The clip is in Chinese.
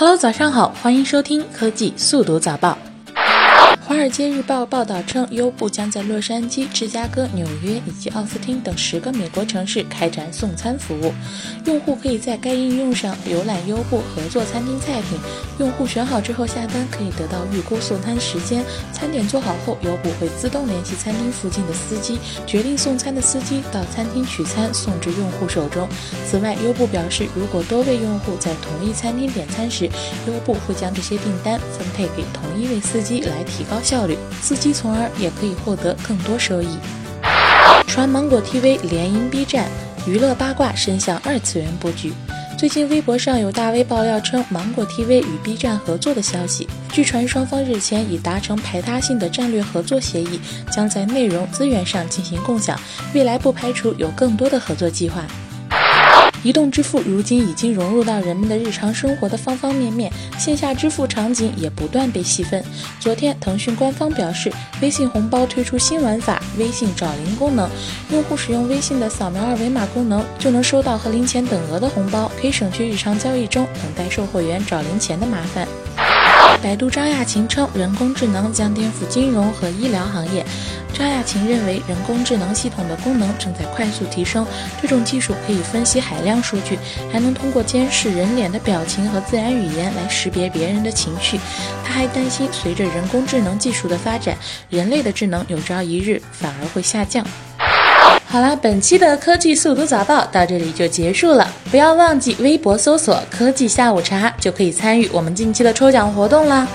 Hello，早上好，欢迎收听科技速读早报。《华尔街日报》报道称，优步将在洛杉矶、芝加哥、纽约以及奥斯汀等十个美国城市开展送餐服务。用户可以在该应用上浏览优步合作餐厅菜品，用户选好之后下单，可以得到预估送餐时间。餐点做好后，优步会自动联系餐厅附近的司机，决定送餐的司机到餐厅取餐，送至用户手中。此外，优步表示，如果多位用户在同一餐厅点餐时，优步会将这些订单分配给同一位司机来提高。效率，司机从而也可以获得更多收益。传芒果 TV 联营 B 站，娱乐八卦伸向二次元布局。最近微博上有大 V 爆料称芒果 TV 与 B 站合作的消息，据传双方日前已达成排他性的战略合作协议，将在内容资源上进行共享，未来不排除有更多的合作计划。移动支付如今已经融入到人们的日常生活的方方面面，线下支付场景也不断被细分。昨天，腾讯官方表示，微信红包推出新玩法——微信找零功能，用户使用微信的扫描二维码功能，就能收到和零钱等额的红包，可以省去日常交易中等待售货员找零钱的麻烦。百度张亚勤称，人工智能将颠覆金融和医疗行业。张亚勤认为，人工智能系统的功能正在快速提升，这种技术可以分析海量数据，还能通过监视人脸的表情和自然语言来识别别人的情绪。他还担心，随着人工智能技术的发展，人类的智能有朝一日反而会下降。好了，本期的科技速读早报到这里就结束了。不要忘记微博搜索“科技下午茶”，就可以参与我们近期的抽奖活动啦。